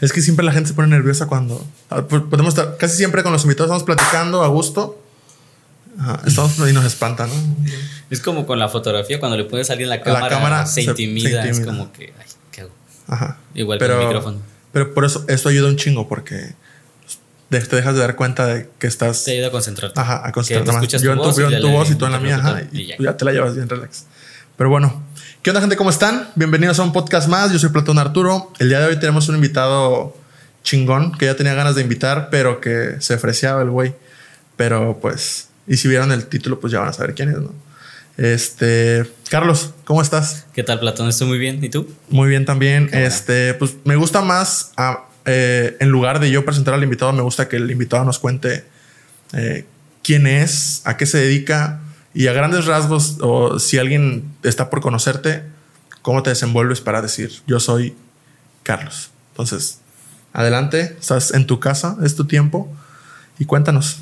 Es que siempre la gente se pone nerviosa cuando ah, pues, podemos estar casi siempre con los invitados estamos platicando a gusto. estamos y nos espanta, ¿no? Es como con la fotografía cuando le pones a alguien la cámara, la cámara se, intimida, es como que ay, ¿qué hago? Ajá. Igual pero, con el micrófono. Pero por eso esto ayuda un chingo porque te dejas de dar cuenta de que estás. Te ayuda a concentrarte. Ajá, a concentrarte más. Yo en tu, voz, en tu voz y tú en la mía, ajá, y, ya. te la llevas bien relax. Pero bueno, ¿qué onda, gente? ¿Cómo están? Bienvenidos a un podcast más. Yo soy Platón Arturo. El día de hoy tenemos un invitado chingón que ya tenía ganas de invitar, pero que se ofreciaba el güey. Pero pues, y si vieron el título, pues ya van a saber quién es, ¿no? Este, Carlos, ¿cómo estás? ¿Qué tal, Platón? Estoy muy bien. ¿Y tú? Muy bien también. Este, pues me gusta más a, eh, en lugar de yo presentar al invitado, me gusta que el invitado nos cuente eh, quién es, a qué se dedica y a grandes rasgos, o si alguien está por conocerte, cómo te desenvuelves para decir, yo soy Carlos. Entonces, adelante, estás en tu casa, es tu tiempo y cuéntanos,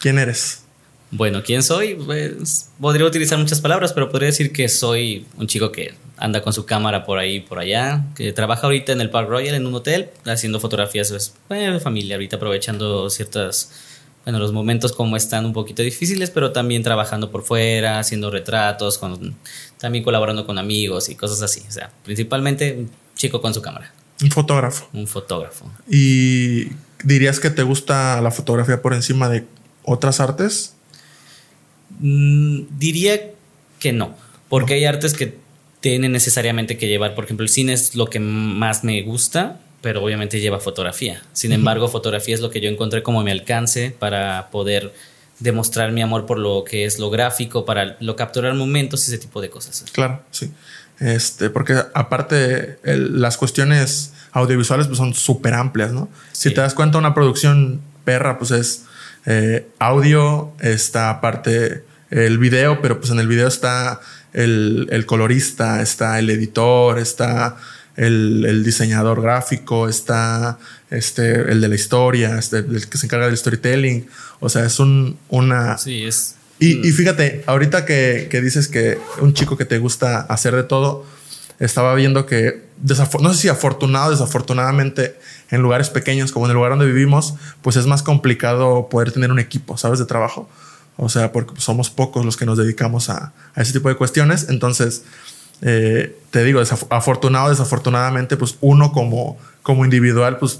¿quién eres? Bueno, ¿quién soy? Pues, podría utilizar muchas palabras, pero podría decir que soy un chico que anda con su cámara por ahí por allá, que trabaja ahorita en el Park Royal en un hotel, haciendo fotografías pues, de familia, ahorita aprovechando ciertas, bueno, los momentos como están un poquito difíciles, pero también trabajando por fuera, haciendo retratos, con, también colaborando con amigos y cosas así. O sea, principalmente un chico con su cámara. Un fotógrafo. Un fotógrafo. ¿Y dirías que te gusta la fotografía por encima de otras artes? Mm, diría que no, porque hay artes que tienen necesariamente que llevar, por ejemplo, el cine es lo que más me gusta, pero obviamente lleva fotografía. Sin embargo, fotografía es lo que yo encontré como mi alcance para poder demostrar mi amor por lo que es lo gráfico, para lo capturar momentos, ese tipo de cosas. Claro, sí. Este, porque aparte las cuestiones audiovisuales pues, son súper amplias, ¿no? Si te das cuenta, una producción perra, pues es eh, audio, está aparte el video, pero pues en el video está el, colorista, está el editor, está el, diseñador gráfico, está este, el de la historia, este, el que se encarga del storytelling. O sea, es un, una... Sí, es... Y, fíjate, ahorita que, dices que un chico que te gusta hacer de todo, estaba viendo que, no sé si afortunado o desafortunadamente, en lugares pequeños como en el lugar donde vivimos, pues es más complicado poder tener un equipo, ¿sabes? De trabajo. O sea, porque somos pocos los que nos dedicamos a, ese tipo de cuestiones. Entonces, eh, te digo, afortunado, desafortunadamente, pues uno como, como individual, pues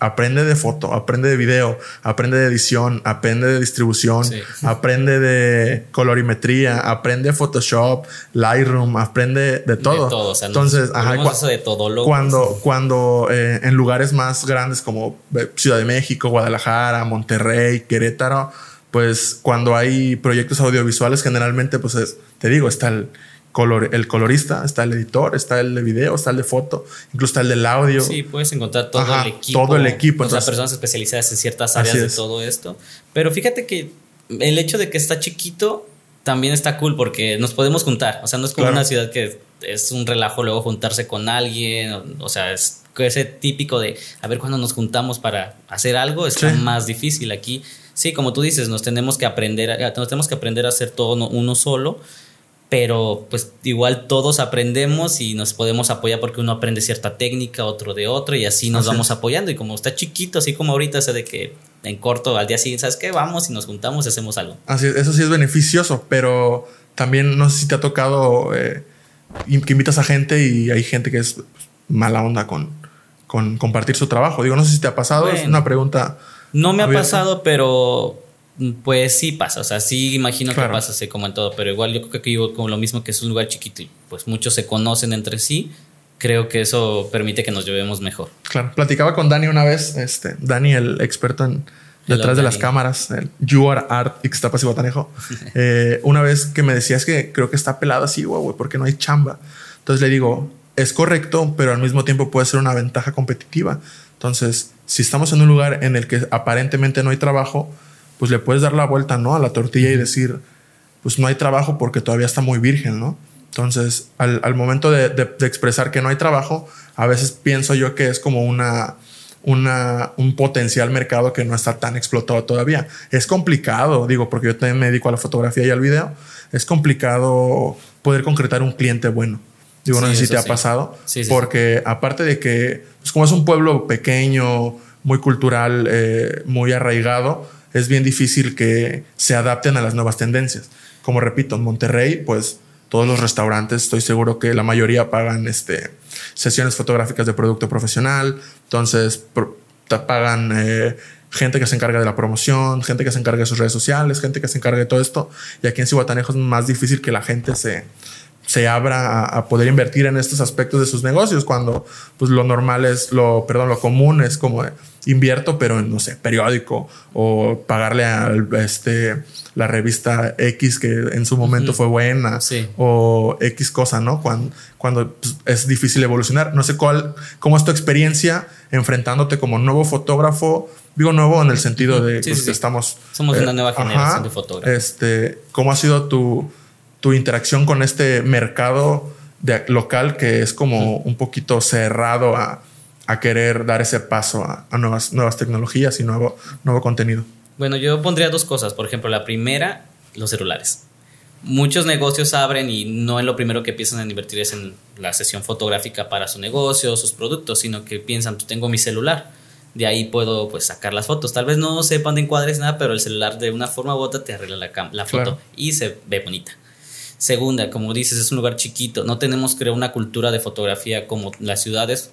aprende de foto, aprende de video, aprende de edición, aprende de distribución, aprende de colorimetría, aprende Photoshop, Lightroom, aprende de todo. De todo. O sea, Entonces, ajá, de todo cuando, cuando eh, en lugares más grandes como eh, Ciudad de México, Guadalajara, Monterrey, Querétaro, pues cuando hay proyectos audiovisuales, generalmente, pues te digo, está el, color, el colorista, está el editor, está el de video, está el de foto, incluso está el del audio. Sí, puedes encontrar todo el equipo. Todo el equipo. O sea, personas especializadas en ciertas áreas de todo esto. Pero fíjate que el hecho de que está chiquito también está cool porque nos podemos juntar. O sea, no es como una ciudad que es un relajo luego juntarse con alguien. O, sea, es ese típico de a ver cuándo nos juntamos para hacer algo. Es más difícil aquí sí, como tú dices, nos tenemos que aprender, nos tenemos que aprender a hacer todo uno solo, pero pues igual todos aprendemos y nos podemos apoyar porque uno aprende cierta técnica, otro de otro y así nos vamos apoyando y como está chiquito, así como ahorita, sé de que en corto al día siguiente, ¿sabes qué? Vamos y nos juntamos y hacemos algo. Así eso sí es beneficioso, pero también no sé si te ha tocado eh, que invitas a gente y hay gente que es mala onda con, con compartir su trabajo. Digo, no sé si te ha pasado, es una pregunta no me ha pasado, pero pues sí pasa. O sea, sí imagino que pasa así como en todo. Pero igual yo creo que yo como lo mismo que es un lugar chiquito y pues muchos se conocen entre sí. Creo que eso permite que nos llevemos mejor. Claro. Platicaba con Dani una vez, este, Dani, el experto en detrás de las cámaras, el You Are Art Ixtapas y Botanejo. eh, una vez que me decía es que creo que está pelado así, güey, porque no hay chamba. Entonces le digo, es correcto, pero al mismo tiempo puede ser una ventaja competitiva. Entonces, si estamos en un lugar en el que aparentemente no hay trabajo, pues le puedes dar la vuelta, ¿no? A la tortilla y decir, pues no hay trabajo porque todavía está muy virgen, ¿no? Entonces, al, momento de, expresar que no hay trabajo, a veces pienso yo que es como una, una, un potencial mercado que no está tan explotado todavía. Es complicado, digo, porque yo también me dedico a la fotografía y al video. Es complicado poder concretar un cliente bueno. Digo, no sé si te ha pasado. porque aparte de que, pues como es un pueblo pequeño, muy cultural, eh, muy arraigado, es bien difícil que se adapten a las nuevas tendencias. Como repito, en Monterrey, pues todos los restaurantes, estoy seguro que la mayoría pagan este, sesiones fotográficas de producto profesional, entonces te pagan eh, gente que se encarga de la promoción, gente que se encarga de sus redes sociales, gente que se encarga de todo esto. Y aquí en Cihuatanejo es más difícil que la gente se, se abra a, poder invertir en estos aspectos de sus negocios cuando pues lo normal es lo perdón lo común es como invierto pero en no sé periódico o pagarle a este la revista X que en su momento fue buena o X cosa no cuando cuando pues, es difícil evolucionar. No sé cuál cómo es tu experiencia enfrentándote como nuevo fotógrafo digo nuevo en el sentido de pues, que estamos somos una eh, nueva generación de fotógrafos. este cómo ha sido tu tu interacción con este mercado de, local que es como un poquito cerrado a, querer dar ese paso a, nuevas, nuevas tecnologías y nuevo, nuevo contenido? Bueno, yo pondría dos cosas. Por ejemplo, la primera, los celulares. Muchos negocios abren y no en lo primero que piensan en invertir es en la sesión fotográfica para su negocio, sus productos, sino que piensan, pues tengo mi celular, de ahí puedo pues sacar las fotos. Tal vez no sepan de encuadres nada, pero el celular de una forma u otra te arregla la, la foto y se ve bonita. Segunda, como dices, es un lugar chiquito, no tenemos creo una cultura de fotografía como las ciudades.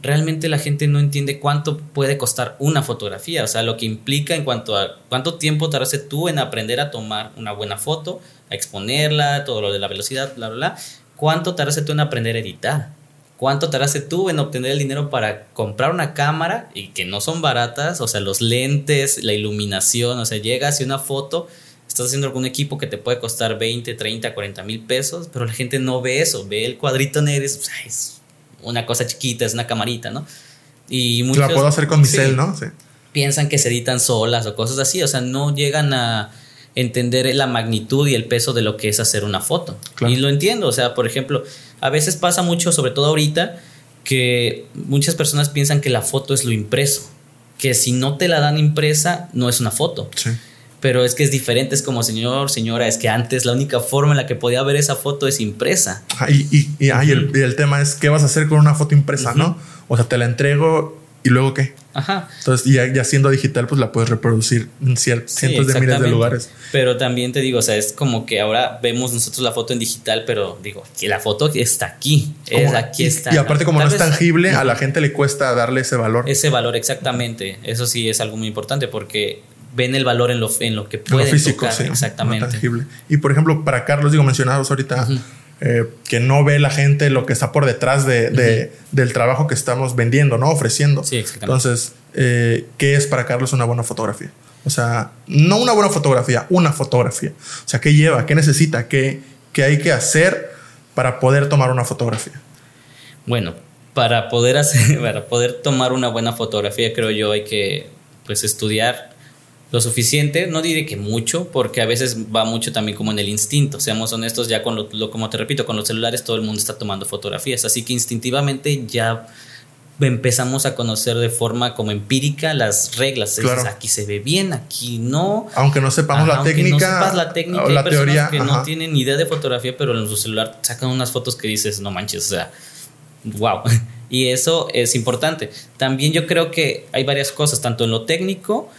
Realmente la gente no entiende cuánto puede costar una fotografía, o sea, lo que implica en cuanto a cuánto tiempo tardaste tú en aprender a tomar una buena foto, a exponerla, todo lo de la velocidad, bla, bla, bla. ¿Cuánto tardaste tú en aprender a editar? ¿Cuánto tardaste tú en obtener el dinero para comprar una cámara y que no son baratas? O sea, los lentes, la iluminación, o sea, llegas y una foto estás haciendo algún equipo que te puede costar 20, 30, 40 mil pesos, pero la gente no ve eso, ve el cuadrito negro, es, es una cosa chiquita, es una camarita, ¿no? Y muchos, la puedo hacer con mi cel, ¿no? Sí. Piensan que se editan solas o cosas así, o sea, no llegan a entender la magnitud y el peso de lo que es hacer una foto. Y lo entiendo, o sea, por ejemplo, a veces pasa mucho, sobre todo ahorita, que muchas personas piensan que la foto es lo impreso, que si no te la dan impresa, no es una foto. Sí pero es que es diferente, es como señor, señora, es que antes la única forma en la que podía ver esa foto es impresa. y, y, el, tema es, ¿qué vas a hacer con una foto impresa, no? O sea, te la entrego y luego qué. Ajá. Entonces, ya, ya siendo digital, pues la puedes reproducir en cientos de miles de lugares. Pero también te digo, o sea, es como que ahora vemos nosotros la foto en digital, pero digo, que la foto está aquí, es aquí está. Y aparte, como no es tangible, a la gente le cuesta darle ese valor. Ese valor, exactamente. Eso sí es algo muy importante porque ven el valor en lo, en lo que pueden físico, tocar. exactamente. tangible. Y por ejemplo, para Carlos, digo, mencionados ahorita, eh, que no ve la gente lo que está por detrás de, del trabajo que estamos vendiendo, ¿no? Ofreciendo. Sí, exactamente. Entonces, eh, ¿qué es para Carlos una buena fotografía? O sea, no una buena fotografía, una fotografía. O sea, ¿qué lleva? ¿Qué necesita? ¿Qué, qué hay que hacer para poder tomar una fotografía? Bueno, para poder hacer, para poder tomar una buena fotografía, creo yo hay que pues estudiar lo suficiente, no diré que mucho, porque a veces va mucho también como en el instinto, seamos honestos, ya con lo, como te repito, con los celulares todo el mundo está tomando fotografías, así que instintivamente ya empezamos a conocer de forma como empírica las reglas. aquí se ve bien, aquí no. Aunque no sepamos la técnica. No la técnica, o la teoría que no tienen ni idea de fotografía, pero en su celular sacan unas fotos que dices, no manches, o sea, wow. Y eso es importante. También yo creo que hay varias cosas, tanto en lo técnico,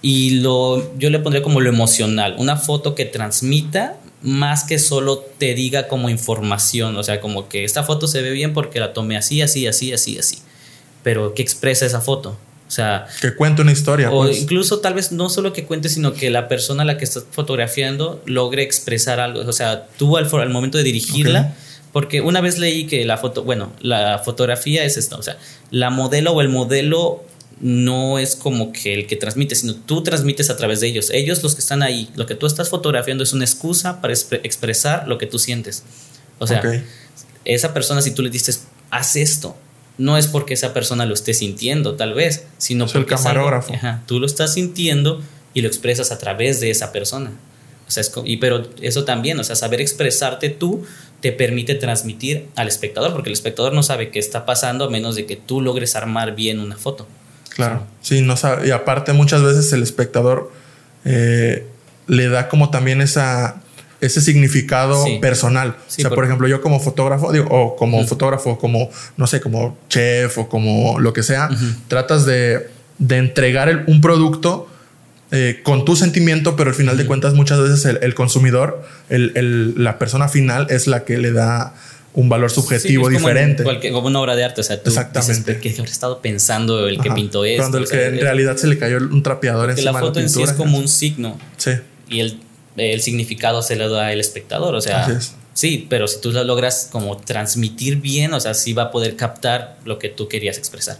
y lo, yo le pondría como lo emocional, una foto que transmita más que solo te diga como información, o sea, como que esta foto se ve bien porque la tomé así, así, así, así, así, pero ¿qué expresa esa foto? O sea, que cuente una historia. O pues. incluso tal vez no solo que cuente, sino que la persona a la que estás fotografiando logre expresar algo. O sea, tú al, al momento de dirigirla, porque una vez leí que la foto, bueno, la fotografía es esto, o sea, la modelo o el modelo no es como que el que transmite, sino tú transmites a través de ellos. Ellos los que están ahí, lo que tú estás fotografiando es una excusa para expresar lo que tú sientes. O sea, esa persona si tú le dices, haz esto, no es porque esa persona lo esté sintiendo, tal vez, sino porque el camarógrafo. tú lo estás sintiendo y lo expresas a través de esa persona. O sea, y, pero eso también, o sea, saber expresarte tú te permite transmitir al espectador, porque el espectador no sabe qué está pasando a menos de que tú logres armar bien una foto. Claro, sí, no sabe. Y aparte muchas veces el espectador eh, le da como también esa ese significado personal. o sea, por, ejemplo, yo como fotógrafo, digo, o como fotógrafo, como, no sé, como chef o como lo que sea, tratas de, de entregar un producto eh, con tu sentimiento, pero al final de cuentas muchas veces el, consumidor, el, la persona final es la que le da un valor subjetivo diferente. como una obra de arte, o sea, tú Exactamente. que habrá estado pensando el que pintó esto. Cuando el que en realidad se le cayó un trapeador encima la foto en sí es como un signo. Sí. Y el el significado se lo da el espectador. O sea, sí, pero si tú lo logras como transmitir bien, o sea, sí va a poder captar lo que tú querías expresar.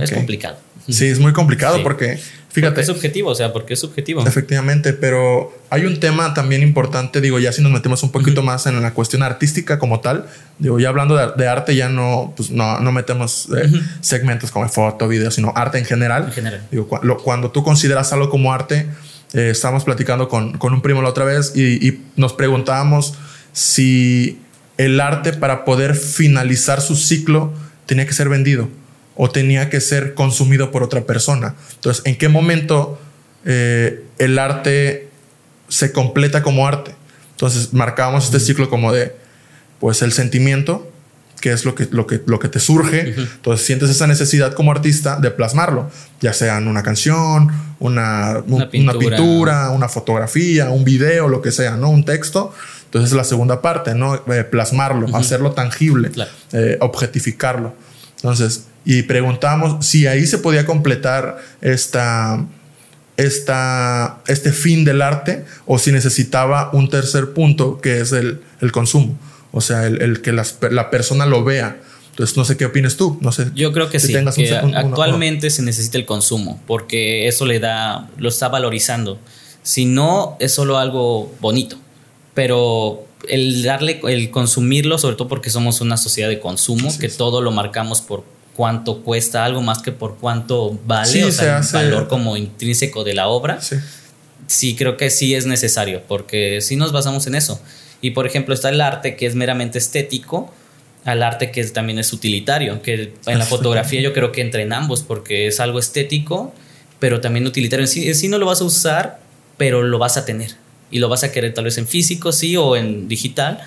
Es complicado. Sí, es muy complicado porque, fíjate. es subjetivo, o sea, porque es subjetivo. Efectivamente, pero hay un tema también importante, digo, ya si nos metemos un poquito más en la cuestión artística como tal, digo, ya hablando de, arte, ya no, pues no, no metemos eh, segmentos como foto, video, sino arte en general. En general. Digo, cuando tú consideras algo como arte, eh, estábamos platicando con, un primo la otra vez y, nos preguntábamos si el arte para poder finalizar su ciclo tenía que ser vendido o tenía que ser consumido por otra persona. Entonces, ¿en qué momento eh, el arte se completa como arte? Entonces, marcábamos este ciclo como de, pues, el sentimiento, que es lo que, lo que, lo que te surge. Entonces sientes esa necesidad como artista de plasmarlo, ya sea en una canción, una, una, pintura. una, fotografía, un video, lo que sea, ¿no? Un texto. Entonces es la segunda parte, ¿no? Eh, plasmarlo, hacerlo tangible, eh, objetificarlo. Entonces, y preguntamos si ahí se podía completar esta, esta, este fin del arte o si necesitaba un tercer punto que es el, el consumo. O sea, el, que la persona lo vea. Entonces, no sé qué opinas tú. No sé. Yo creo que sí. que actualmente se necesita el consumo porque eso le da, lo está valorizando. Si no, es solo algo bonito. Pero el darle, el consumirlo, sobre todo porque somos una sociedad de consumo, que todo lo marcamos por cuánto cuesta algo más que por cuánto vale, o sea, el valor como intrínseco de la obra. Sí. sí, creo que sí es necesario, porque si nos basamos en eso. Y por ejemplo está el arte que es meramente estético, al arte que también es utilitario, que en la fotografía yo creo que entra en ambos porque es algo estético, pero también utilitario. En sí, en sí no lo vas a usar, pero lo vas a tener. Y lo vas a querer tal vez en físico, sí, o en digital,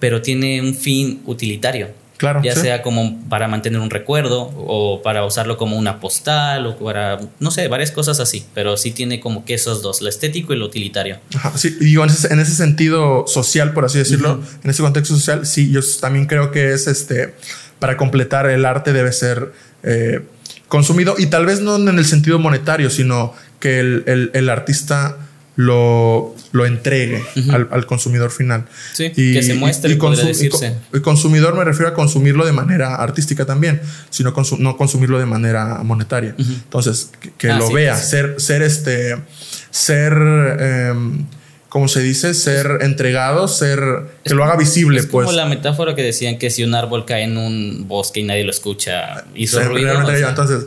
pero tiene un fin utilitario. Claro, ya sea como para mantener un recuerdo o para usarlo como una postal o para, no sé, varias cosas así, pero sí tiene como que esos dos, lo estético y lo utilitario. Ajá, sí, y en ese, en ese sentido social, por así decirlo, en ese contexto social, sí, yo también creo que es este, para completar el arte debe ser eh, consumido y tal vez no en el sentido monetario, sino que el, el, el artista lo, lo entregue al, consumidor final. Sí, que se muestre, y, decirse. El consumidor me refiero a consumirlo de manera artística también, sino no consumirlo de manera monetaria. Entonces, que, ah, lo vea, ser, ser este, ser, eh, ¿cómo se dice? Ser entregado, ser, que lo haga visible, es pues. Como la metáfora que decían que si un árbol cae en un bosque y nadie lo escucha, hizo ruido. Entonces,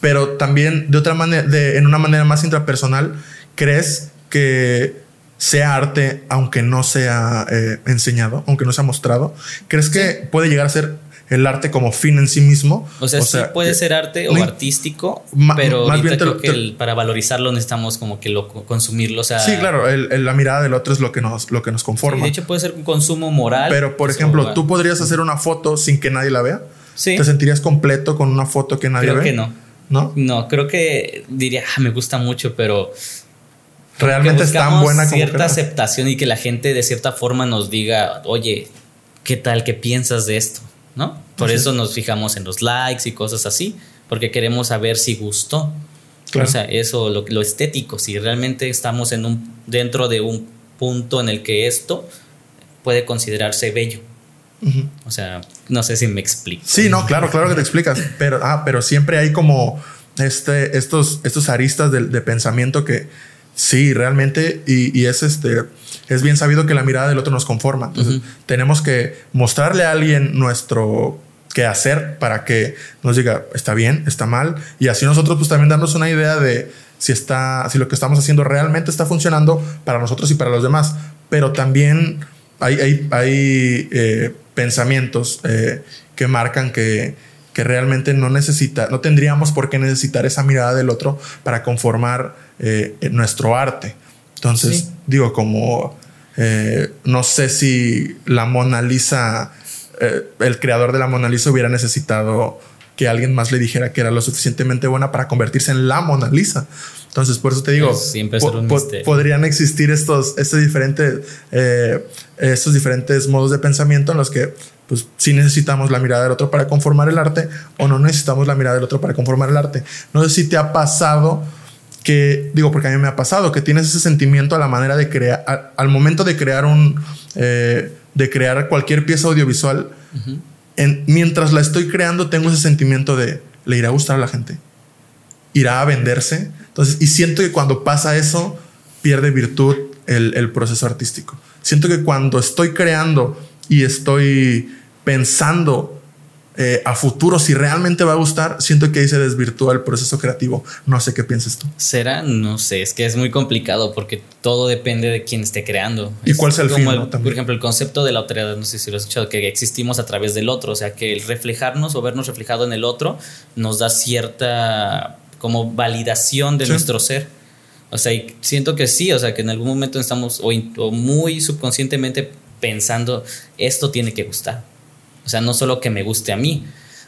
pero también de otra manera, de, en una manera más intrapersonal, crees que sea arte aunque no sea eh, enseñado, aunque no sea mostrado? ¿Crees que puede llegar a ser el arte como fin en sí mismo? O sea, sí puede ser arte o artístico, pero más bien creo que para valorizarlo necesitamos como que lo consumirlo. sea, sí, claro, la mirada del otro es lo que nos, lo que nos conforma. de hecho, puede ser un consumo moral. Pero, por ejemplo, ¿tú podrías hacer una foto sin que nadie la vea? Sí. ¿Te sentirías completo con una foto que nadie ve? Creo que no. ¿No? No, creo que diría, ah, me gusta mucho, pero realmente es tan buena como cierta aceptación y que la gente de cierta forma nos diga, oye, ¿qué tal? ¿Qué piensas de esto? ¿No? Por eso nos fijamos en los likes y cosas así, porque queremos saber si gustó. O sea, eso, lo, lo, estético, si realmente estamos en un, dentro de un punto en el que esto puede considerarse bello. O sea, no sé si me explico. Sí, no, claro, claro que te explicas, pero, ah, pero siempre hay como este, estos, estos aristas de pensamiento que, Sí, realmente, y, es este, es bien sabido que la mirada del otro nos conforma. Entonces, tenemos que mostrarle a alguien nuestro qué hacer para que nos diga está bien, está mal, y así nosotros pues también darnos una idea de si está, si lo que estamos haciendo realmente está funcionando para nosotros y para los demás. Pero también hay, hay, hay eh, pensamientos eh, que marcan que que realmente no necesita, no tendríamos por qué necesitar esa mirada del otro para conformar eh, nuestro arte. Entonces, digo, como Eh, no sé si la Mona Lisa, eh, el creador de la Mona Lisa hubiera necesitado que alguien más le dijera que era lo suficientemente buena para convertirse en la Mona Lisa. Entonces, por eso te digo, siempre podrían existir estos, estos, diferentes, eh, estos diferentes modos de pensamiento en los que pues sí necesitamos la mirada del otro para conformar el arte o no necesitamos la mirada del otro para conformar el arte. No sé si te ha pasado que, digo, porque a mí me ha pasado, que tienes ese sentimiento a la manera de crear, al, momento de crear un, eh, de crear cualquier pieza audiovisual, en, mientras la estoy creando tengo ese sentimiento de, le irá a gustar a la gente, irá a venderse. Entonces, y siento que cuando pasa eso, pierde virtud el, el proceso artístico. Siento que cuando estoy creando y estoy pensando eh, a futuro, si realmente va a gustar, siento que ahí se desvirtúa el proceso creativo. No sé qué piensas tú. ¿Será? No sé, es que es muy complicado porque todo depende de quién esté creando. ¿Y cuál es el fin? por ejemplo, el concepto de la autoridad, no sé si lo has escuchado, que existimos a través del otro, o sea, que el reflejarnos o vernos reflejado en el otro nos da cierta como validación de nuestro ser. O sea, y siento que sí, o sea, que en algún momento estamos o muy subconscientemente pensando, esto tiene que gustar o sea, no solo que me guste a mí.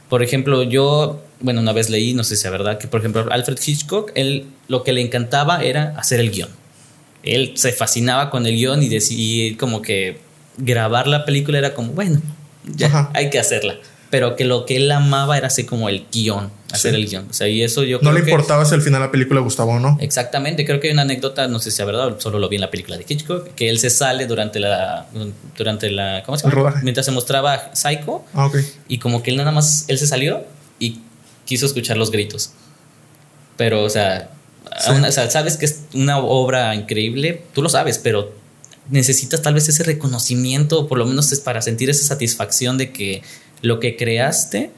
Por ejemplo, yo, bueno, una vez leí, no sé si es verdad, que por ejemplo Alfred Hitchcock, él lo que le encantaba era hacer el guion. Él se fascinaba con el guion y, decía como que grabar la película era como, bueno, ya hay que hacerla pero que lo que él amaba era así como el guion, hacer el guion. O sea, y eso yo No le importaba si al final la película gustaba o no. Exactamente, creo que hay una anécdota, no sé si es verdad, solo lo vi en la película de Hitchcock, que él se sale durante la durante la ¿cómo se llama? Mientras se mostraba Psycho. Ah, ok. Y como que él nada más él se salió y quiso escuchar los gritos. Pero o sea, o sea, sabes que es una obra increíble, tú lo sabes, pero necesitas tal vez ese reconocimiento, por lo menos es para sentir esa satisfacción de que lo que creaste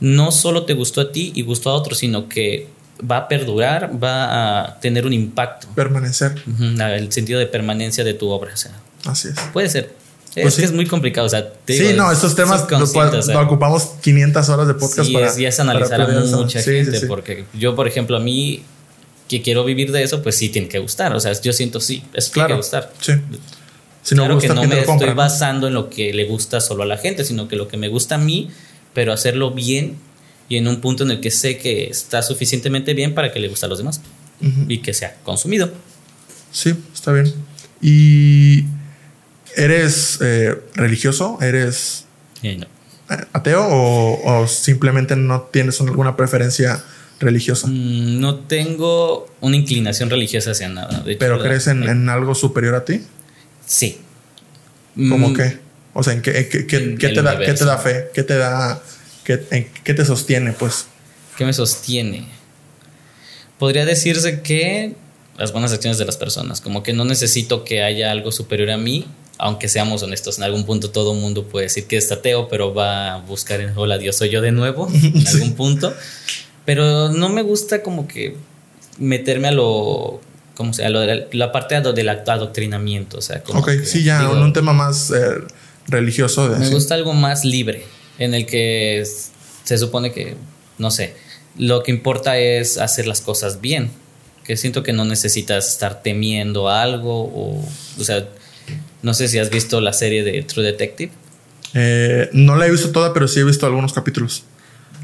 no solo te gustó a ti y gustó a otros, sino que va a perdurar, va a tener un impacto. Permanecer. el sentido de permanencia de tu obra. Así es. Puede ser. Pues es que es muy complicado. O sea, sí, no, estos temas lo, ocupamos 500 horas de podcast para. Sí, es analizar a mucha gente. porque yo, por ejemplo, a mí que quiero vivir de eso, pues sí tiene que gustar. O sea, yo siento sí, es claro, tiene que gustar. Sí claro que no me estoy basando en lo que le gusta solo a la gente, sino que lo que me gusta a mí, pero hacerlo bien y en un punto en el que sé que está suficientemente bien para que le guste a los demás y que sea consumido. Sí, está bien. ¿Y eres eh, religioso? ¿Eres eh, eh, ateo o, simplemente no tienes alguna preferencia religiosa? Mm, no tengo una inclinación religiosa hacia nada. ¿Pero crees en, algo superior a ti? Sí. ¿Cómo mm. qué? O sea, ¿en qué, qué, qué, te, da, qué te da fe? ¿Qué te da... Qué, en, qué te sostiene, pues? ¿Qué me sostiene? Podría decirse que las buenas acciones de las personas. Como que no necesito que haya algo superior a mí, aunque seamos honestos. En algún punto todo mundo puede decir que es ateo, pero va a buscar en hola, Dios soy yo de nuevo, en algún punto. Pero no me gusta como que meterme a lo ¿cómo se la, parte del adoctrinamiento. O sea, como ok, sí, ya, un tema más eh, religioso. me gusta algo más libre, en el que se supone que, no sé, lo que importa es hacer las cosas bien. Que siento que no necesitas estar temiendo algo o, o sea, no sé si has visto la serie de True Detective. Eh, no la he visto toda, pero sí he visto algunos capítulos.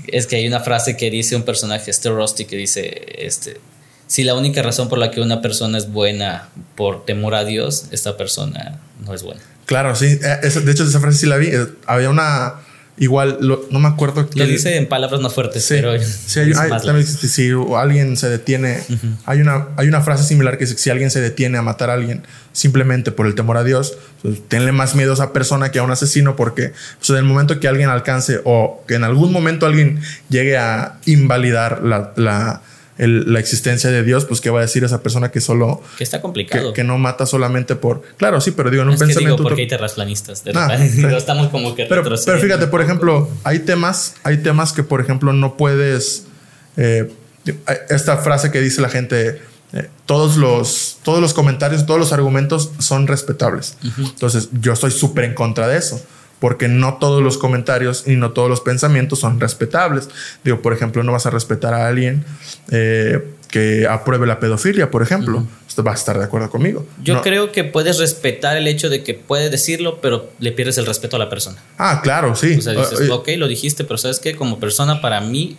Es que hay una frase que dice un personaje, este Rusty, que dice, este, si la única razón por la que una persona es buena por temor a Dios, esta persona no es buena. Claro, sí. Eh, de hecho, esa frase sí la vi. Eh, había una. Igual, no me acuerdo. Lo dice en palabras más fuertes, pero. Sí, hay, si alguien se detiene. hay, una, hay una frase similar que dice: si alguien se detiene a matar a alguien simplemente por el temor a Dios, pues, tenle más miedo a esa persona que a un asesino, porque pues, en el momento que alguien alcance o que en algún momento alguien llegue a invalidar la la existencia de Dios, pues qué va a decir esa persona que solo... Que está complicado. Que, no mata solamente por... Claro, sí, pero digo, en un pensamiento... porque hay terraplanistas. De ah, estamos como que... Pero, pero, fíjate, por ejemplo, hay temas, hay temas que, por ejemplo, no puedes... Eh, esta frase que dice la gente, eh, todos, los, todos los comentarios, todos los argumentos son respetables. Entonces, yo estoy súper en contra de eso porque no todos los comentarios y no todos los pensamientos son respetables. Digo, por ejemplo, no vas a respetar a alguien eh, que apruebe la pedofilia, por ejemplo. Usted va a estar de acuerdo conmigo. Yo creo que puedes respetar el hecho de que puedes decirlo, pero le pierdes el respeto a la persona. Ah, claro, sí. O sea, dices, uh, ok, lo dijiste, pero ¿sabes qué? Como persona, para mí,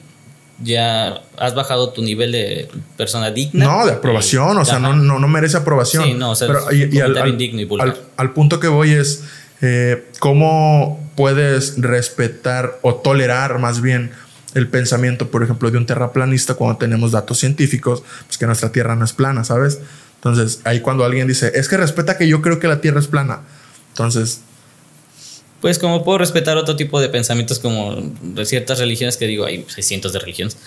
ya has bajado tu nivel de persona digna. No, de aprobación, o sea, no, no, no, merece aprobación. Sí, no, o sea, pero, y, al, al, punto que voy es eh, cómo puedes respetar o tolerar más bien el pensamiento, por ejemplo, de un terraplanista cuando tenemos datos científicos, pues que nuestra Tierra no es plana, ¿sabes? Entonces, ahí cuando alguien dice, es que respeta que yo creo que la Tierra es plana. Entonces... Pues como puedo respetar otro tipo de pensamientos como de ciertas religiones que digo, hay, cientos de religiones.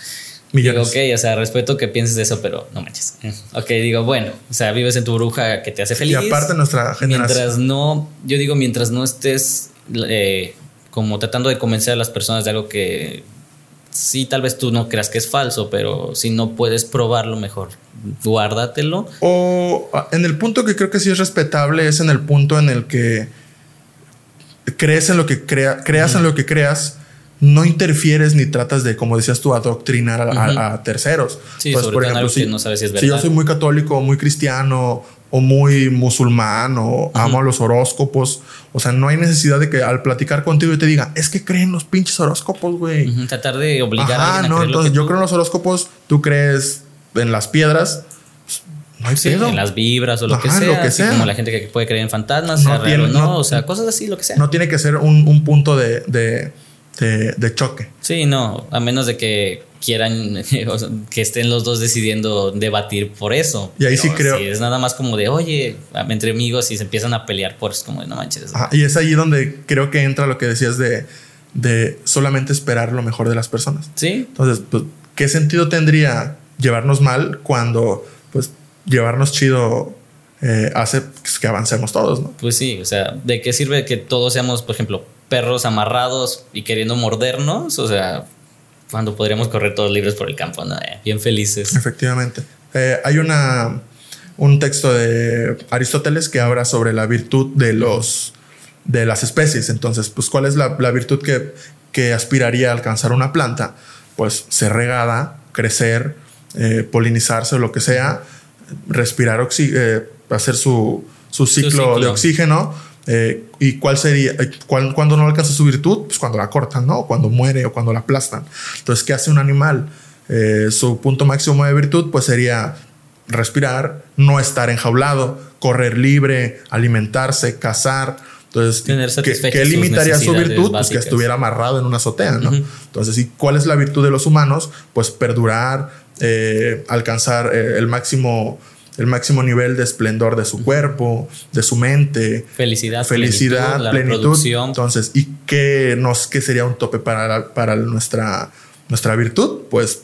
Millones. Digo, ok, o sea, respeto que pienses de eso, pero no manches. Ok, digo, bueno, o sea, vives en tu bruja que te hace feliz. Y aparte nuestra generación. Mientras no, yo digo, mientras no estés eh, como tratando de convencer a las personas de algo que sí, tal vez tú no creas que es falso, pero si no puedes probarlo mejor, guárdatelo. O ah, en el punto que creo que sí es respetable es en el punto en el que crees en lo que crea, creas en lo que creas, no interfieres ni tratas de, como decías tú, adoctrinar a, terceros. Sí, pues, por ejemplo, si, no sabes si es verdad. Si yo soy muy católico, muy cristiano o muy musulmán o amo los horóscopos. O sea, no hay necesidad de que al platicar contigo yo te diga, es que creen los pinches horóscopos, güey. Tratar de obligar a no, entonces yo creo en los horóscopos, tú crees en las piedras. Pues, no hay sí, En las vibras o lo, que, sea, lo que sea. Como la gente que puede creer en fantasmas, no, tiene, no, o sea, cosas así, lo que sea. No tiene que ser un, punto de, de choque. Sí, no, a menos de que quieran que estén los dos decidiendo debatir por eso. Y ahí sí creo. es nada más como de, oye, entre amigos y se empiezan a pelear por eso, como de no manches. y es ahí donde creo que entra lo que decías de, de solamente esperar lo mejor de las personas. Sí. Entonces, pues, ¿qué sentido tendría llevarnos mal cuando, pues, llevarnos chido eh, hace que avancemos todos, ¿no? Pues sí, o sea, ¿de qué sirve que todos seamos, por ejemplo, perros amarrados y queriendo mordernos? O sea, cuando podríamos correr todos libres por el campo, ¿no? Eh, bien felices. Efectivamente. Eh, hay una, un texto de Aristóteles que habla sobre la virtud de, los, de las especies. Entonces, pues, ¿cuál es la, virtud que, que, aspiraría a alcanzar una planta? Pues ser regada, crecer, eh, polinizarse o lo que sea, respirar, hacer su, su, ciclo de oxígeno eh, ¿Y cuál sería? Eh, cuando no alcanza su virtud? Pues cuando la cortan, ¿no? Cuando muere o cuando la aplastan. Entonces, ¿qué hace un animal? Eh, su punto máximo de virtud, pues sería respirar, no estar enjaulado, correr libre, alimentarse, cazar. Entonces, ¿qué, limitaría su virtud? Pues que estuviera amarrado en una azotea, ¿no? Entonces, ¿y cuál es la virtud de los humanos? Pues perdurar, alcanzar el máximo el máximo nivel de esplendor de su cuerpo, de su mente. Felicidad, felicidad, plenitud. Entonces, ¿y qué, nos, qué sería un tope para, para nuestra, nuestra virtud? Pues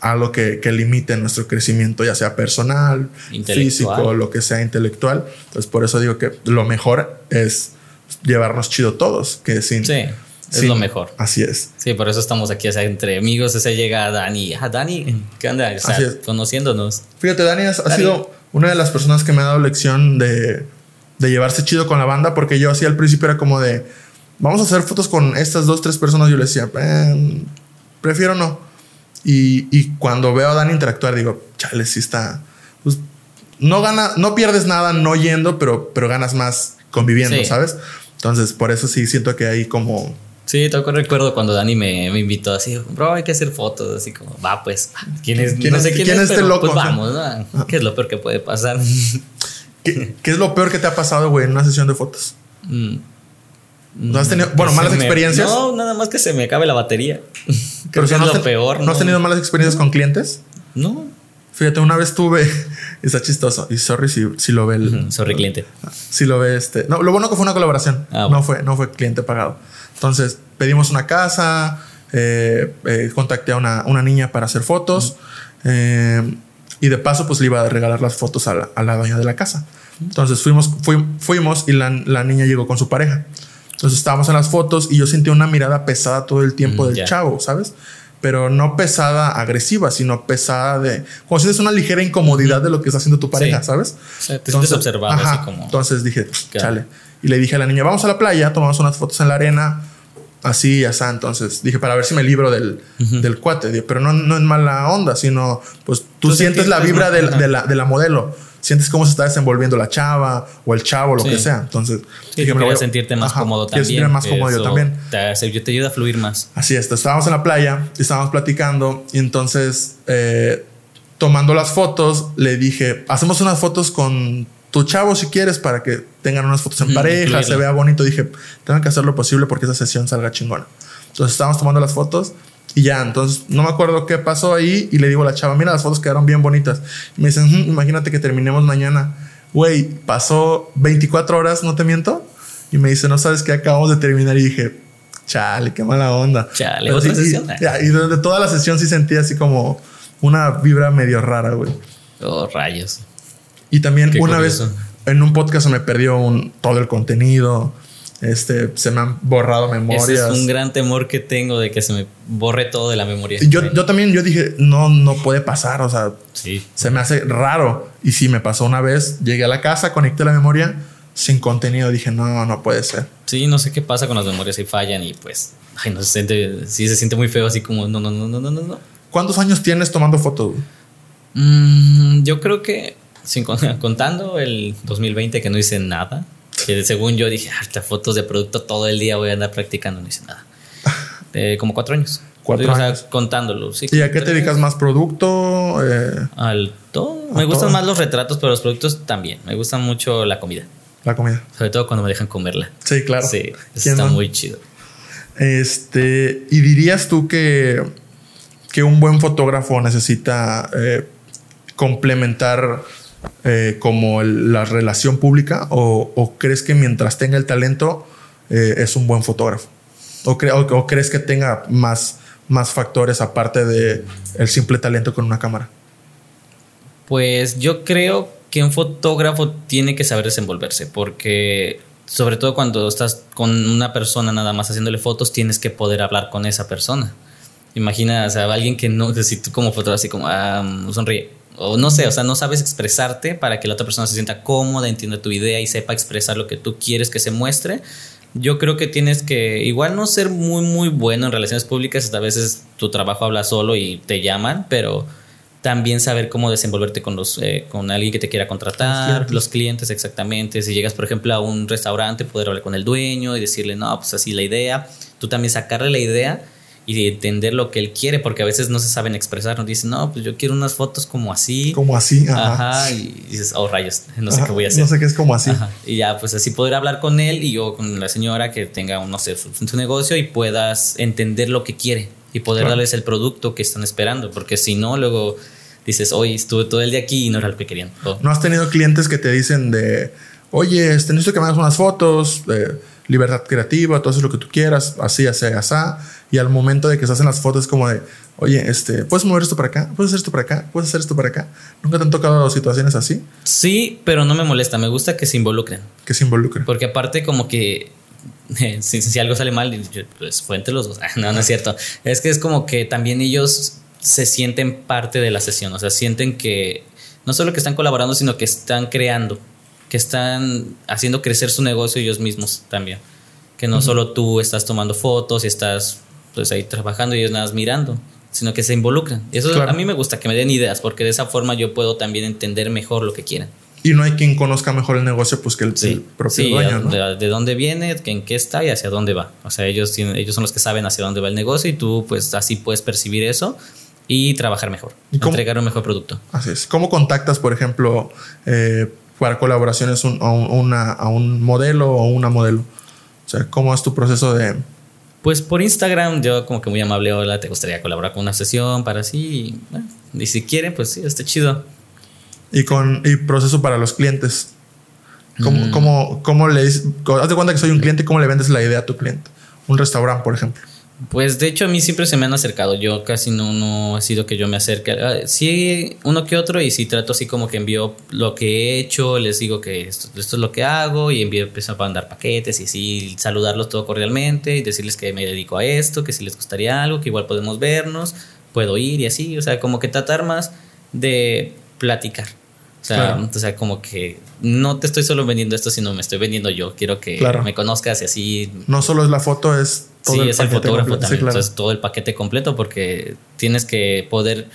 algo que, que limite nuestro crecimiento, ya sea personal, físico, lo que sea intelectual. Entonces, por eso digo que lo mejor es llevarnos chido todos, que sin, sí. Es lo mejor. Así es. Sí, por eso estamos aquí, o sea, entre amigos. Ese llega Dani. Ah, Dani, ¿qué onda? O sea, conociéndonos. Fíjate, Dani, ha sido una de las personas que me ha dado lección de, de llevarse chido con la banda, porque yo así al principio era como de, vamos a hacer fotos con estas dos, tres personas. Yo le decía, eh, prefiero no. Y, y, cuando veo a Dani interactuar, digo, chale, sí está. Pues, no gana, no pierdes nada no yendo, pero, pero ganas más conviviendo, ¿sabes? Entonces, por eso sí siento que hay como Sí, toco recuerdo cuando Dani me, me, invitó así, bro, hay que hacer fotos, así como, va, pues, ¿quién es? ¿Quién no sé quién, es, este loco? Pues vamos, ¿no? ¿Qué es lo peor que puede pasar? ¿Qué, ¿Qué, es lo peor que te ha pasado, güey, en una sesión de fotos? Mm. ¿No has tenido, bueno, malas experiencias? No, nada más que se me acabe la batería. Creo que es lo peor. ¿No has tenido malas experiencias con clientes? No. Fíjate, una vez tuve, está chistoso, y sorry si, si lo ve el... sorry, cliente. Si lo ve este... No, lo bueno que fue una colaboración, ah, no, fue, no fue cliente pagado. Entonces pedimos una casa, eh, eh, contacté a una, una, niña para hacer fotos eh, y de paso pues le iba a regalar las fotos a la, a la dueña de la casa. Entonces fuimos, fuimos y la, la, niña llegó con su pareja. Entonces estábamos en las fotos y yo sentí una mirada pesada todo el tiempo mm, del chavo, ¿sabes? Pero no pesada agresiva, sino pesada de... Como si es una ligera incomodidad de lo que está haciendo tu pareja, ¿sabes? te entonces, observado así como... Entonces dije, chale. Y le dije a la niña, vamos a la playa, tomamos unas fotos en la arena, así y así. Entonces dije, para ver si me libro del, del cuate. Pero no, no en mala onda, sino pues tú, sientes la vibra de, la, de la modelo. Sientes cómo se está desenvolviendo la chava o el chavo, lo que sea. Entonces, dije, me voy a sentirte más cómodo también. más cómodo yo también. Te, yo te ayuda a fluir más. Así es. Estábamos en la playa y estábamos platicando y entonces, eh, tomando las fotos, le dije, hacemos unas fotos con tu chavo si quieres para que tengan unas fotos en pareja, se vea bonito. Dije, tengo que hacer lo posible porque esa sesión salga chingona. Entonces estábamos tomando las fotos y ya, entonces no me acuerdo qué pasó ahí y le digo a la chava, mira, las fotos quedaron bien bonitas. Y me dicen, imagínate que terminemos mañana. Güey, pasó 24 horas, no te miento. Y me dice, no sabes qué acabamos de terminar. Y dije, chale, qué mala onda. Chale, otra sesión. Y, durante toda la sesión sí sentí así como una vibra medio rara, güey. Oh, rayos. Y también una vez en un podcast se me perdió un, todo el contenido. Este, se me han borrado memorias. Ese es un gran temor que tengo de que se me borre todo de la memoria. Yo, yo también, yo dije, no, no puede pasar. O sea, se me hace raro. Y sí, me pasó una vez. Llegué a la casa, conecté la memoria sin contenido. Dije, no, no puede ser. Sí, no sé qué pasa con las memorias si fallan y pues, ay, no se siente, sí se siente muy feo, así como, no, no, no, no, no, no. ¿Cuántos años tienes tomando fotos? Mm, yo creo que sin, contando el 2020 que no hice nada, que según yo dije, hasta fotos de producto todo el día voy a andar practicando, no hice nada. como cuatro años. Cuatro años. contándolo, sí. ¿Y a qué te dedicas más? ¿Producto? Eh, Al todo. Me gustan más los retratos, pero los productos también. Me gusta mucho la comida. La comida. Sobre todo cuando me dejan comerla. Sí, claro. Sí, está muy chido. Este, ¿y dirías tú que, que un buen fotógrafo necesita eh, complementar eh, como la relación pública o, crees que mientras tenga el talento eh, es un buen fotógrafo? ¿O, crees que tenga más, factores aparte de el simple talento con una cámara? Pues yo creo que un fotógrafo tiene que saber desenvolverse porque sobre todo cuando estás con una persona nada más haciéndole fotos tienes que poder hablar con esa persona. Imagina, o sea, alguien que no, si tú como fotógrafo así como, ah, sonríe o no sé, o sea, no sabes expresarte para que la otra persona se sienta cómoda, entienda tu idea y sepa expresar lo que tú quieres que se muestre. Yo creo que tienes que igual no ser muy muy bueno en relaciones públicas, a veces tu trabajo habla solo y te llaman, pero también saber cómo desenvolverte con los eh, con alguien que te quiera contratar, los clientes. exactamente. Si llegas, por ejemplo, a un restaurante, poder hablar con el dueño y decirle, "No, pues así la idea." Tú también sacarle la idea y entender lo que él quiere, porque a veces no se saben expresar, nos dicen, no, pues yo quiero unas fotos como así. Como así, ajá. y dices, oh rayos, no sé qué voy a hacer. No sé qué es como así. Y ya, pues así poder hablar con él y yo con la señora que tenga, no sé, su, negocio y puedas entender lo que quiere y poder darles el producto que están esperando, porque si no, luego dices, hoy estuve todo el día aquí y no era lo que querían. ¿No has tenido clientes que te dicen de, oye, este, necesito que me hagas unas fotos? Libertad creativa, todo eso lo que tú quieras, así, así, así. Y al momento de que se hacen las fotos, como de, oye, este, ¿puedes mover esto para acá? ¿Puedes hacer esto para acá? ¿Puedes hacer esto para acá? ¿Nunca te han tocado situaciones así? Sí, pero no me molesta. Me gusta que se involucren. Que se involucren. Porque aparte, como que si, algo sale mal, pues fue entre los dos. no, no es cierto. Es que es como que también ellos se sienten parte de la sesión. O sea, sienten que no solo que están colaborando, sino que están creando que están haciendo crecer su negocio ellos mismos también. Que no solo tú estás tomando fotos y estás pues ahí trabajando y ellos nada más mirando, sino que se involucran. Y eso a mí me gusta que me den ideas, porque de esa forma yo puedo también entender mejor lo que quieren. Y no hay quien conozca mejor el negocio pues que el, propio dueño, ¿no? de, dónde viene, en qué está y hacia dónde va. O sea, ellos, tienen, ellos son los que saben hacia dónde va el negocio y tú pues así puedes percibir eso y trabajar mejor, entregar un mejor producto. Así es. ¿Cómo contactas, por ejemplo, eh, para colaboraciones a, una, a un modelo o una modelo? O sea, ¿cómo es tu proceso de...? Pues por Instagram, yo como que muy amable, hola, ¿te gustaría colaborar con una sesión para así? Y, si quieren, pues sí, está chido. ¿Y con y proceso para los clientes? ¿Cómo, mm. cómo, cómo le? Haz de cuenta que soy un cliente, ¿cómo le vendes la idea a tu cliente? Un restaurante, por ejemplo. Pues de hecho a mí siempre se me han acercado. Yo casi no, no ha sido que yo me acerque. Ah, sí, uno que otro y sí trato así como que envío lo que he hecho, les digo que esto, es lo que hago y envío, empiezo a mandar paquetes y así saludarlos todo cordialmente y decirles que me dedico a esto, que si les gustaría algo, que igual podemos vernos, puedo ir y así. O sea, como que tratar más de platicar. O sea, o sea, como que no te estoy solo vendiendo esto, sino me estoy vendiendo yo. Quiero que me conozcas y así. No solo es la foto, es todo sí, es el fotógrafo también. Entonces, todo el paquete completo porque tienes que poder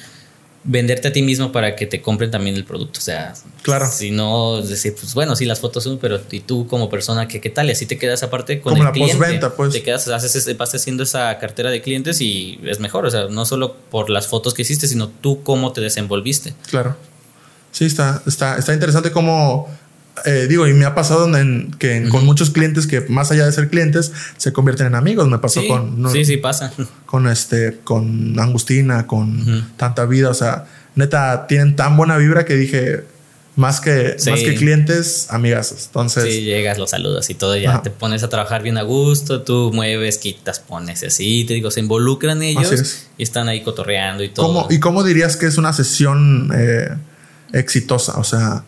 venderte a ti mismo para que te compren también el producto. O sea, claro. si no, decir, pues bueno, sí, las fotos son, pero y tú como persona, ¿qué, qué tal? Y así te quedas aparte con como el la cliente. pues. Te quedas, haces, vas haciendo esa cartera de clientes y es mejor. O sea, no solo por las fotos que hiciste, sino tú cómo te desenvolviste. Claro. Sí, está, está, está interesante cómo eh, digo, y me ha pasado en, que con muchos clientes que más allá de ser clientes se convierten en amigos. Me pasó con. sí, sí, pasa. Con este, con Angustina, con tanta vida. O sea, neta, tienen tan buena vibra que dije. Más que, más que clientes, amigas. Entonces. Sí, llegas, los saludas y todo, ya te pones a trabajar bien a gusto, tú mueves, quitas, pones así, te digo, se involucran ellos y están ahí cotorreando y todo. ¿Y cómo dirías que es una sesión eh, exitosa? O sea,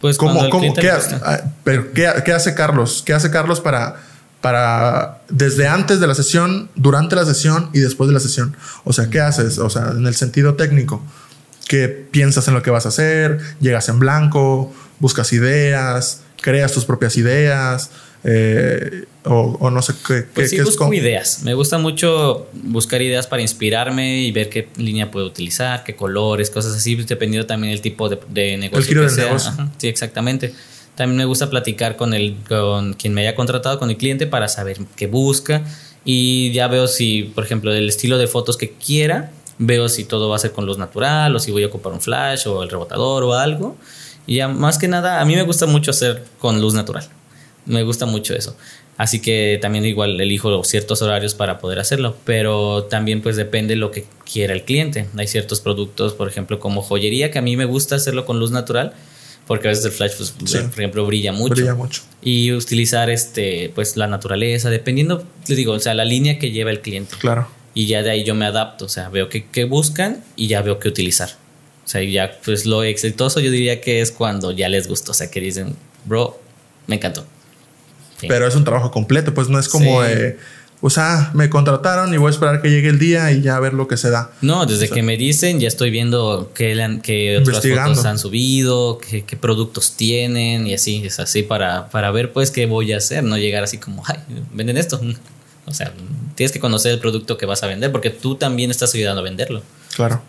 pues ¿Cómo, cómo, qué, ah, pero ¿qué, hace Carlos? ¿Qué hace Carlos para, para desde antes de la sesión, durante la sesión y después de la sesión? O sea, ¿qué haces? O sea, en el sentido técnico, ¿qué piensas en lo que vas a hacer? ¿Llegas en blanco? ¿Buscas ideas? ¿Creas tus propias ideas? Eh, o, no sé qué, pues sí, busco ideas. Me gusta mucho buscar ideas para inspirarme y ver qué línea puedo utilizar, qué colores, cosas así, dependiendo también del tipo de, negocio. El que sí, exactamente. También me gusta platicar con, el, con quien me haya contratado, con el cliente, para saber qué busca. Y ya veo si, por ejemplo, el estilo de fotos que quiera, veo si todo va a ser con luz natural o si voy a ocupar un flash o el rebotador o algo. Y ya más que nada, a mí me gusta mucho hacer con luz natural. Me gusta mucho eso. Así que también igual elijo ciertos horarios para poder hacerlo, pero también pues depende lo que quiera el cliente. Hay ciertos productos, por ejemplo, como joyería, que a mí me gusta hacerlo con luz natural, porque a veces el flash, pues, por ejemplo, brilla mucho. Brilla mucho. Y utilizar este, pues la naturaleza, dependiendo, les digo, o sea, la línea que lleva el cliente. Claro. Y ya de ahí yo me adapto, o sea, veo qué, qué buscan y ya veo qué utilizar. O sea, ya pues lo exitoso yo diría que es cuando ya les gustó, o sea, que dicen, bro, me encantó. Pero es un trabajo completo, pues no es como, o sea, me contrataron y voy a esperar que llegue el día y ya ver lo que se da. No, desde que me dicen ya estoy viendo qué, qué otras fotos han subido, qué, qué, productos tienen y así, es así para, para ver pues qué voy a hacer, no llegar así como, ay, venden esto. O sea, tienes que conocer el producto que vas a vender porque tú también estás ayudando a venderlo. Claro.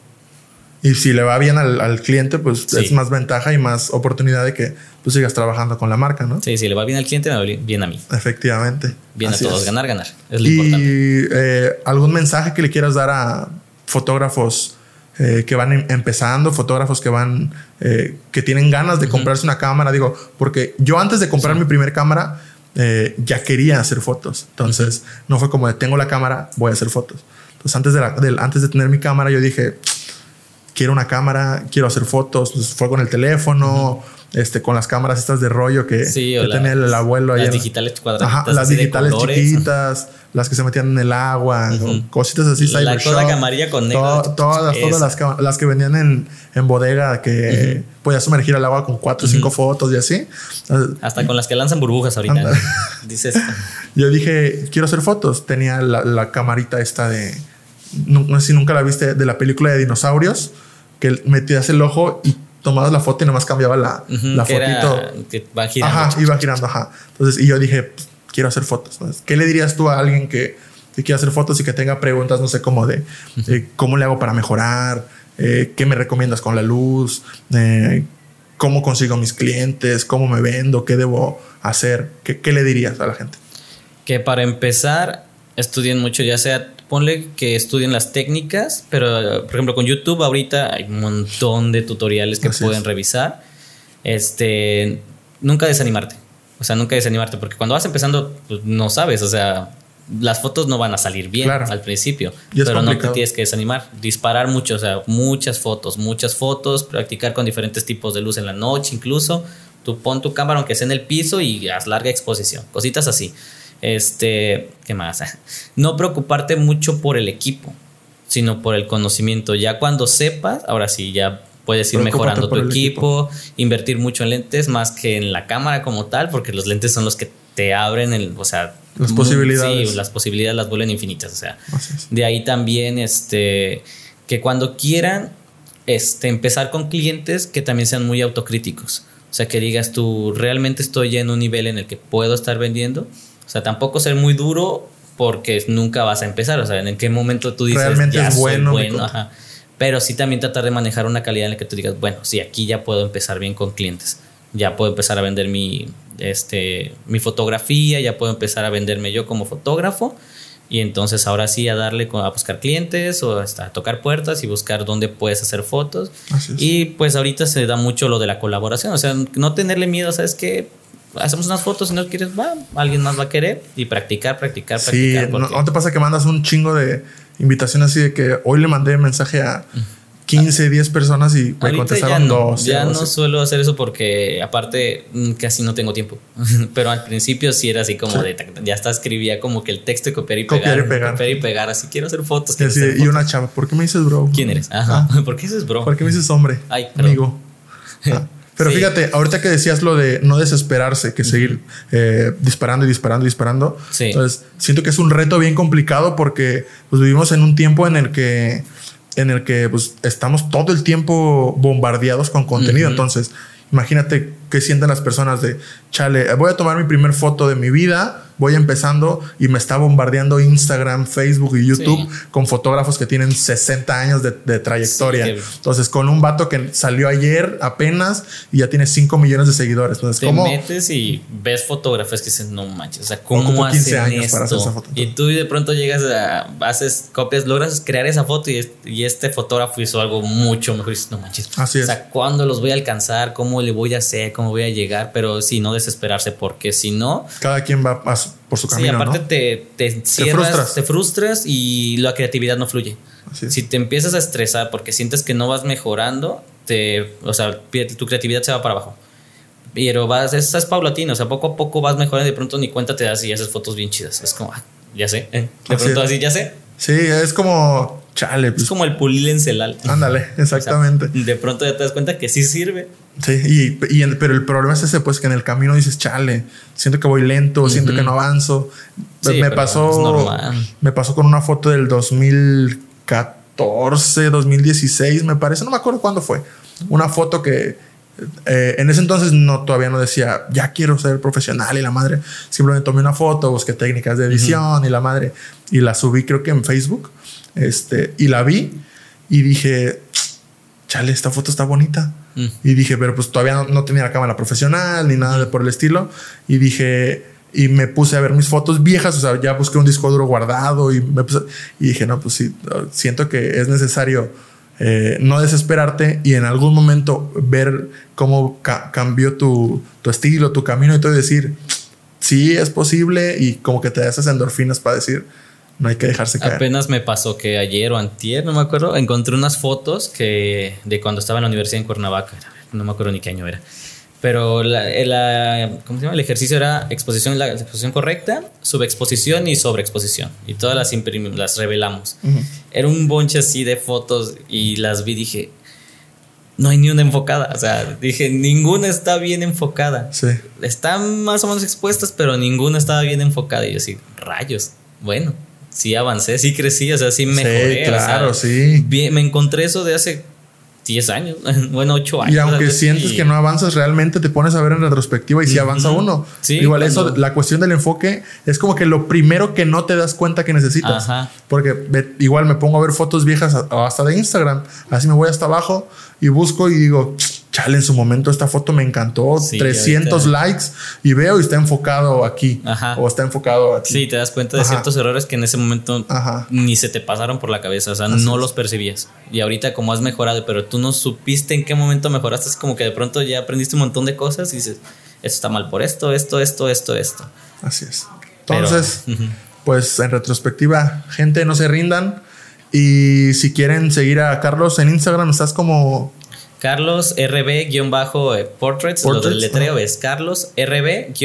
Y si le va bien al, cliente, pues es más ventaja y más oportunidad de que tú sigas trabajando con la marca, ¿no? Sí, si le va bien al cliente, me va bien a mí. Efectivamente. Bien a todos, ganar, ganar. Es lo y, importante. Eh, ¿Algún mensaje que le quieras dar a fotógrafos eh, que van em, empezando, fotógrafos que van, eh, que tienen ganas de comprarse una cámara? Digo, porque yo antes de comprar mi primer cámara, ya quería hacer fotos. Entonces, no fue como de tengo la cámara, voy a hacer fotos. Entonces, antes de, antes de tener mi cámara, yo dije quiero una cámara, quiero hacer fotos, pues fue con el teléfono, este, con las cámaras estas de rollo que, tenía el, abuelo Las digitales cuadradas. las digitales chiquitas, las que se metían en el agua, cositas así. La Kodak amarilla con negro. todas, todas las, las que venían en, en bodega que podía sumergir al agua con cuatro o cinco fotos y así. Hasta con las que lanzan burbujas ahorita. Dices. Yo dije, quiero hacer fotos. Tenía la, la camarita esta de. No sé si nunca la viste, de la película de dinosaurios que metías el ojo y tomabas la foto y nomás cambiaba la, la fotito. que va girando. Ajá, iba girando, ajá. Entonces, y yo dije, pues, quiero hacer fotos. ¿Qué le dirías tú a alguien que, que quiera hacer fotos y que tenga preguntas, no sé, cómo de cómo le hago para mejorar? Eh, ¿Qué me recomiendas con la luz? Eh, ¿Cómo consigo mis clientes? ¿Cómo me vendo? ¿Qué debo hacer? ¿Qué, ¿Qué le dirías a la gente? Que para empezar, estudien mucho, ya sea ponle que estudien las técnicas, pero por ejemplo con YouTube ahorita hay un montón de tutoriales que pueden revisar. Este, nunca desanimarte. O sea, nunca desanimarte, porque cuando vas empezando, pues, no sabes, o sea, las fotos no van a salir bien al principio, pero no te tienes que desanimar. Disparar mucho, o sea, muchas fotos, muchas fotos, practicar con diferentes tipos de luz en la noche incluso. Tú pon tu cámara aunque sea en el piso y haz larga exposición, cositas así. Este, ¿qué más? No preocuparte mucho por el equipo, sino por el conocimiento. Ya cuando sepas, ahora sí, ya puedes ir mejorando tu equipo, invertir mucho en lentes más que en la cámara como tal, porque los lentes son los que te abren el, o sea, las posibilidades. Sí, las posibilidades las vuelven infinitas, o sea, de ahí también este que cuando quieran este, empezar con clientes que también sean muy autocríticos. O sea, que digas tú, realmente estoy en un nivel en el que puedo estar vendiendo. O sea, tampoco ser muy duro porque nunca vas a empezar. O sea, en qué momento tú dices, realmente ya es bueno. bueno Pero sí también tratar de manejar una calidad en la que tú digas, bueno, sí, aquí ya puedo empezar bien con clientes. Ya puedo empezar a vender mi, este, mi fotografía, ya puedo empezar a venderme yo como fotógrafo y entonces ahora sí a darle a buscar clientes o hasta a tocar puertas y buscar dónde puedes hacer fotos. Y pues ahorita se da mucho lo de la colaboración, o sea, no tenerle miedo, ¿sabes qué? Hacemos unas fotos, si no quieres, va, alguien más va a querer y practicar, practicar, practicar. Sí, ¿no, te pasa que mandas un chingo de invitaciones así de que hoy le mandé mensaje a... 15, 10 personas y me contestaron dos. Ya no suelo hacer eso porque aparte mm, casi no tengo tiempo. Pero al principio sí era así como de ya está escribía como que el texto de copiar y pegar. Copiar y pegar. Copiar y pegar, así quiero hacer fotos. y una chava, ¿por qué me dices bro? ¿Quién eres? Ajá. Ah. ¿Por qué dices bro? ¿Por qué me dices hombre? Ay, amigo. Ah. Pero fíjate, ahorita que decías lo de no desesperarse, que seguir eh, disparando y disparando y disparando. Entonces, siento que es un reto bien complicado porque pues, vivimos en un tiempo en el que en el que pues, estamos todo el tiempo bombardeados con contenido. Entonces, imagínate qué sienten las personas de, chale, voy a tomar mi primer foto de mi vida voy empezando y me está bombardeando Instagram, Facebook y YouTube con fotógrafos que tienen 60 años de, trayectoria. Entonces, con un vato que salió ayer apenas y ya tiene 5 millones de seguidores. Entonces, te metes y ves fotografías que dices, no manches, o sea, ¿cómo 15 años esto? para hacer esa foto. Y tú de pronto llegas a, haces copias, logras crear esa foto y, y este fotógrafo hizo algo mucho mejor y dices, no manches. Así es. O sea, ¿cuándo los voy a alcanzar? ¿Cómo le voy a hacer? ¿Cómo voy a llegar? Pero sí, no desesperarse porque si no... Cada quien va a por su camino. Sí, aparte te, te, cierras, te frustras. y la creatividad no fluye. Si te empiezas a estresar porque sientes que no vas mejorando, te, o sea, tu creatividad se va para abajo. Pero vas, es, es paulatino, o sea, poco a poco vas mejorando y de pronto ni cuenta te das y haces fotos bien chidas. Es como, ah, ya sé, ¿eh? de pronto así, ya sé. Sí, es como, chale. Es pues. como el pulil en celal. Ándale, exactamente. de pronto ya te das cuenta que sí sirve. Sí, y, pero el problema es ese, pues que en el camino dices, chale, siento que voy lento, siento que no avanzo. me pasó, me pasó con una foto del 2014, 2016, me parece, no me acuerdo cuándo fue. Una foto que eh, en ese entonces no todavía no decía ya quiero ser profesional y la madre simplemente tomé una foto busqué técnicas de edición y la madre y la subí creo que en Facebook este y la vi y dije chale esta foto está bonita Mm. Y dije, pero pues todavía no, tenía la cámara profesional ni nada de por el estilo. Y dije, y me puse a ver mis fotos viejas, o sea, ya busqué un disco duro guardado y me puse, y dije, no, pues sí, siento que es necesario eh, no desesperarte y en algún momento ver cómo cambió tu, tu, estilo, tu camino y todo y decir, sí, es posible y como que te das esas endorfinas para decir, no hay que dejarse caer. Apenas me pasó que ayer o antier, no me acuerdo, encontré unas fotos que de cuando estaba en la universidad en Cuernavaca. No me acuerdo ni qué año era. Pero la, el ejercicio era exposición, la exposición correcta, subexposición y sobreexposición. Y todas las las revelamos. Era un bonche así de fotos y las vi dije, no hay ni una enfocada. O sea, dije, ninguna está bien enfocada. Sí. Están más o menos expuestas, pero ninguna estaba bien enfocada. Y yo así, rayos. Bueno, sí avancé, sí crecí, o sea, sí mejoré. Sí, claro, sí. me encontré eso de hace 10 años, bueno, 8 años. Y aunque sientes que no avanzas, realmente te pones a ver en retrospectiva y si avanza uno. Igual eso, la cuestión del enfoque es como que lo primero que no te das cuenta que necesitas. Porque igual me pongo a ver fotos viejas hasta de Instagram, así me voy hasta abajo y busco y digo, chale, en su momento esta foto me encantó, 300 likes y veo y está enfocado aquí o está enfocado aquí. Sí, te das cuenta de ciertos errores que en ese momento ni se te pasaron por la cabeza, o sea, no los percibías. Y ahorita como has mejorado, pero tú no supiste en qué momento mejoraste, es como que de pronto ya aprendiste un montón de cosas y dices, esto está mal por esto, esto, esto, esto, esto. Así es. Entonces, pues en retrospectiva, gente, no se rindan. Y si quieren seguir a Carlos en Instagram, estás como Carlos RB-Portraits, lo del letreo es Carlos RB-P-O-R-T-R-A-I-T-S,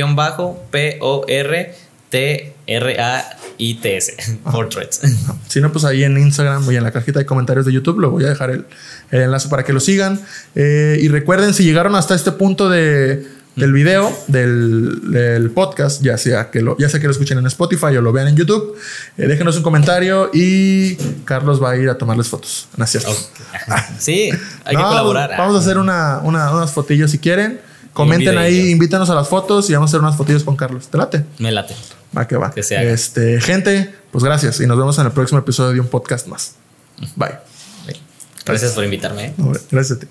Portraits. Si no, pues ahí en Instagram y en la cajita de comentarios de YouTube lo voy a dejar el, enlace para que lo sigan. Eh, y recuerden, si llegaron hasta este punto de, del video del, podcast, ya sea que lo, ya sea que lo escuchen en Spotify o lo vean en YouTube, eh, déjenos un comentario y Carlos va a ir a tomarles fotos. No Sí, hay que colaborar. Vamos a hacer una, unas fotillos si quieren. Comenten ahí, invítanos a las fotos y vamos a hacer unas fotillos con Carlos. ¿Te late? Me late. Va que va. este, gente, pues gracias y nos vemos en el próximo episodio de un podcast más. Bye. Gracias por invitarme. ¿eh? Gracias a ti.